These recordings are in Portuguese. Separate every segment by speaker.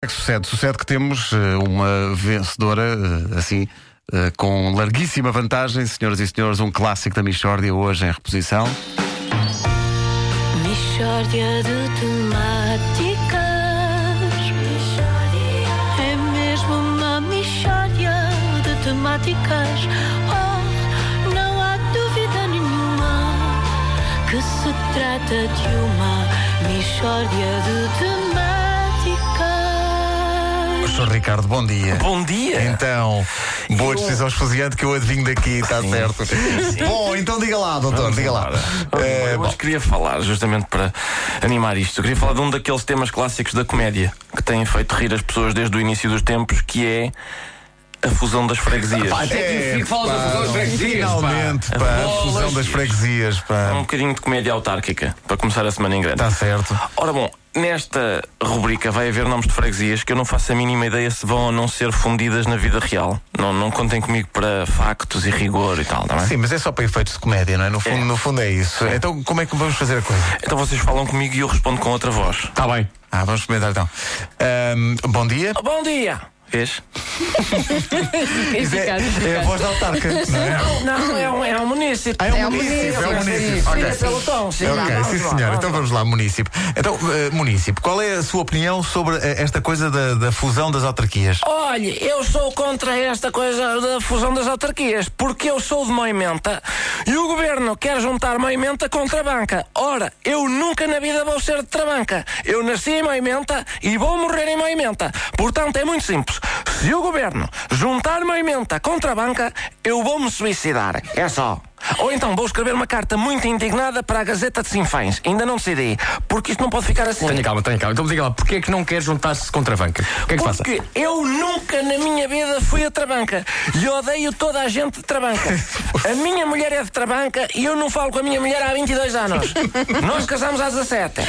Speaker 1: É que sucede? Sucede que temos eh, uma vencedora, eh, assim, eh, com larguíssima vantagem, senhoras e senhores, um clássico da Michórdia hoje em reposição.
Speaker 2: Mishória de temáticas. É mesmo uma mishória de temáticas. Oh, não há dúvida nenhuma que se trata de uma mishória de temáticas.
Speaker 1: Sr. Ricardo, bom dia.
Speaker 3: Bom dia!
Speaker 1: Então, boa decisão esfuziante que eu adivinho daqui, está certo. Bom, então diga lá, doutor, diga lá. Eh,
Speaker 3: eu
Speaker 1: bom,
Speaker 3: hoje queria falar, justamente para animar isto, eu queria falar de um daqueles temas clássicos da comédia que têm feito rir as pessoas desde o início dos tempos, que é a fusão das freguesias.
Speaker 4: Pá, até que da fusão das freguesias,
Speaker 1: finalmente, pá, a
Speaker 3: Bolas.
Speaker 1: fusão das freguesias,
Speaker 3: Um
Speaker 1: pá.
Speaker 3: bocadinho de comédia autárquica, para começar a semana em grande.
Speaker 1: Está certo.
Speaker 3: Ora bom, nesta rubrica vai haver nomes de freguesias que eu não faço a mínima ideia se vão ou não ser fundidas na vida real. Não, não contem comigo para factos e rigor e tal, não é?
Speaker 1: Sim, mas é só para efeitos de comédia, não é? No fundo,
Speaker 3: É.
Speaker 1: no fundo é isso. Então, como é que vamos fazer a coisa?
Speaker 3: Então vocês falam comigo e eu respondo com outra voz.
Speaker 4: Está Tá bem.
Speaker 1: Ah, vamos experimentar então. Ahm, bom dia.
Speaker 3: Bom dia! Vês?
Speaker 1: É, é a voz da autarca, não é?
Speaker 3: Não, é um, é um município.
Speaker 1: Ah, é um município, é um município. Ok.
Speaker 3: Pelo tom, sim.
Speaker 1: Ok,
Speaker 3: Vamos
Speaker 1: sim
Speaker 3: lá, vamos
Speaker 1: Então vamos lá, município. Então, eh, município, qual é a sua opinião sobre eh, esta coisa da, da fusão das autarquias?
Speaker 3: Olha, eu sou contra esta coisa da fusão das autarquias, porque eu sou de Moimenta e o governo quer juntar Moimenta com Trabanca. Ora, eu nunca na vida vou ser de Trabanca. Eu nasci em Moimenta e vou morrer em Moimenta. Portanto, é muito simples. Se o governo juntar Moimenta com Trabanca, eu vou me suicidar. É só. Ou então vou escrever uma carta muito indignada para a Gazeta de Sinfãs. Ainda não decidi, porque isto não pode ficar assim.
Speaker 4: Tenha calma, tenha calma. Então diga lá, porquê é que não quer juntar-se com Travanca? O que é que se passa?
Speaker 3: Porque eu nunca na minha vida fui a Trabanca e odeio toda a gente de Trabanca. A minha mulher é de Trabanca e eu não falo com a minha mulher há 22 anos. Nós casamos há 17.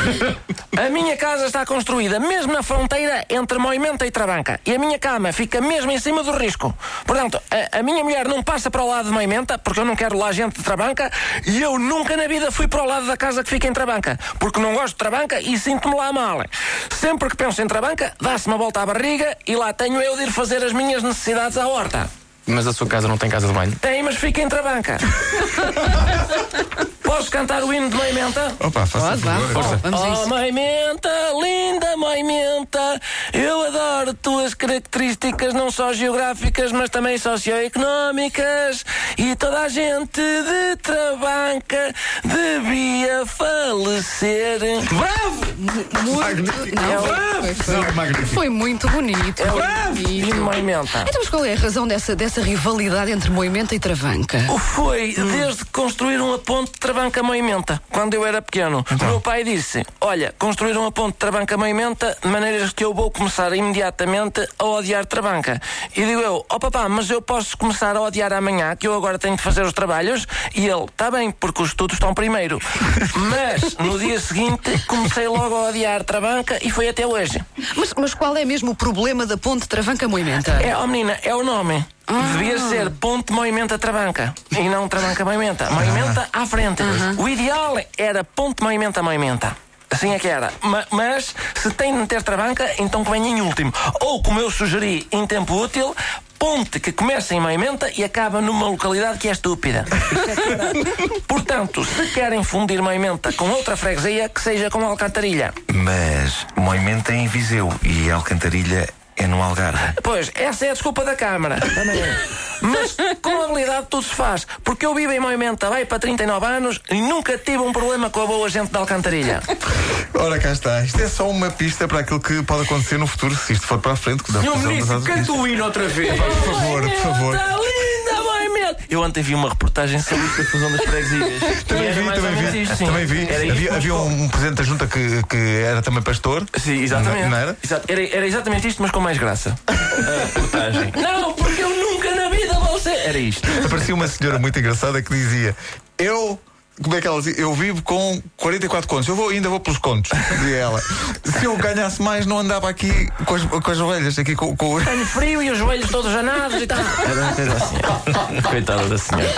Speaker 3: A minha casa está construída mesmo na fronteira entre Moimenta e Trabanca e a minha cama fica mesmo em cima do risco. Portanto, a, a minha mulher não passa para o lado de Moimenta porque eu não quero lá gente de Trabanca e eu nunca na vida fui para o lado da casa que fica em Trabanca porque não gosto de Trabanca e sinto-me lá mal. Sempre que penso em Trabanca, dá-se uma volta à barriga e lá tenho eu de ir fazer as minhas necessidades à horta.
Speaker 4: Mas a sua casa não tem casa de banho?
Speaker 3: Tem, mas fica em Trabanca. Posso cantar o hino de Moimenta?
Speaker 1: Opa, faça favor.
Speaker 5: Vamos a
Speaker 3: Oh,
Speaker 5: isso.
Speaker 3: mãe menta, linda mãe menta, eu adoro tuas características, não só geográficas, mas também socioeconómicas. E toda a gente de Trabanca devia falecer.
Speaker 5: Muito. Não, foi, foi-
Speaker 1: é magnífico.
Speaker 5: foi muito bonito.
Speaker 3: É o
Speaker 5: bonito.
Speaker 3: hino de mãe menta.
Speaker 5: Então, mas qual é a razão dessa, dessa rivalidade entre Moimenta e Travanca?
Speaker 3: Foi desde que construíram a ponte de Trabanca-Moimenta, quando eu era pequeno. O meu pai disse: Olha, construíram a ponte de Trabanca-Moimenta de maneiras que eu vou começar imediatamente a odiar Trabanca. E digo eu: Ó papá, mas eu posso começar a odiar amanhã, que eu agora tenho de fazer os trabalhos? E ele: Está bem, porque os estudos estão primeiro. mas no dia seguinte comecei logo a odiar Trabanca e foi até hoje.
Speaker 5: Mas, mas qual é mesmo o problema da ponte Travanca-Moimenta?
Speaker 3: É, ó menina, é o nome. Devia ser Ponte Moimenta Trabanca e não Trabanca Moimenta. Moimenta à frente. O ideal era Ponte Moimenta Moimenta. Assim é que era. Ma- mas se tem de meter Trabanca, então que venha em último. Ou, como eu sugeri em tempo útil, ponte que começa em Moimenta e acaba numa localidade que é estúpida. Portanto, se querem fundir Moimenta com outra freguesia, que seja com Alcantarilha.
Speaker 6: Mas Moimenta é em Viseu e Alcantarilha é no Algarve.
Speaker 3: Pois, essa é a desculpa da Câmara. Também é. Mas com habilidade tudo se faz. Porque eu vivo em Moimenta, vai para 39 anos e nunca tive um problema com a boa gente da Alcantarilha.
Speaker 1: Ora, cá está. Isto é só uma pista para aquilo que pode acontecer no futuro, se isto for para a frente.
Speaker 4: Senhor Ministro, canta o hino outra vez.
Speaker 1: Por favor, por favor.
Speaker 3: Linda, Moimenta! Eu ontem vi uma reportagem sobre da fusão das freguesias.
Speaker 1: Também vi, também vi.
Speaker 3: isto.
Speaker 1: Também vi. Havia, havia um, um presidente da junta que, que era também pastor.
Speaker 3: Sim, exatamente.
Speaker 1: Não- não era?
Speaker 3: Exato. Era, era exatamente isto, mas com mais graça. A reportagem. Não, porque eu nunca na vida vou ser. Era isto.
Speaker 1: Aparecia uma senhora muito engraçada que dizia: Eu. Como é que ela dizia? Eu vivo com 44 contos. Eu vou, ainda vou pelos contos, dizia ela. Se eu ganhasse mais, não andava aqui com as, com as ovelhas, aqui com, com...
Speaker 3: Tenho frio e os joelhos todos anados e tal. Era uma coisa assim. Coitada da senhora.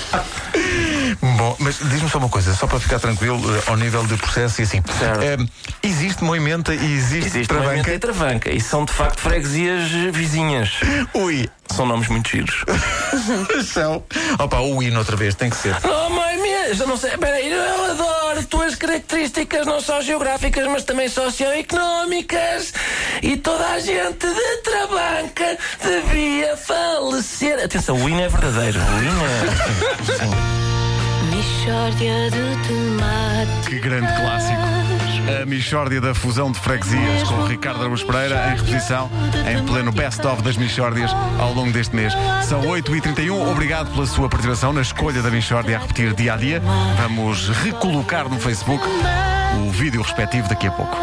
Speaker 7: Bom, mas diz-me só uma coisa, só para ficar tranquilo, eh, ao nível de processo e assim.
Speaker 3: Certo.
Speaker 7: Eh, existe moimenta e existe,
Speaker 3: Existe
Speaker 7: travanca?
Speaker 3: Moimenta e Travanca. E são de facto freguesias vizinhas.
Speaker 7: Ui,
Speaker 3: São nomes muito giros.
Speaker 7: são. Opa, o hino outra vez, tem que ser.
Speaker 3: Minha, já não sei. Peraí, eu adoro tuas características, não só geográficas, mas também socioeconómicas. E toda a gente de Trabanca devia falecer. Atenção, o hino é verdadeiro. O hino é. Sim.
Speaker 2: Mixórdia de temáticas.
Speaker 1: Que grande clássico. A Michórdia da fusão de freguesias com o Ricardo Araújo Pereira em reposição em pleno best-of das Michórdias ao longo deste mês. São 8h31. Obrigado pela sua participação na escolha da Michórdia a repetir dia a dia. Vamos recolocar no Facebook o vídeo respectivo daqui a pouco.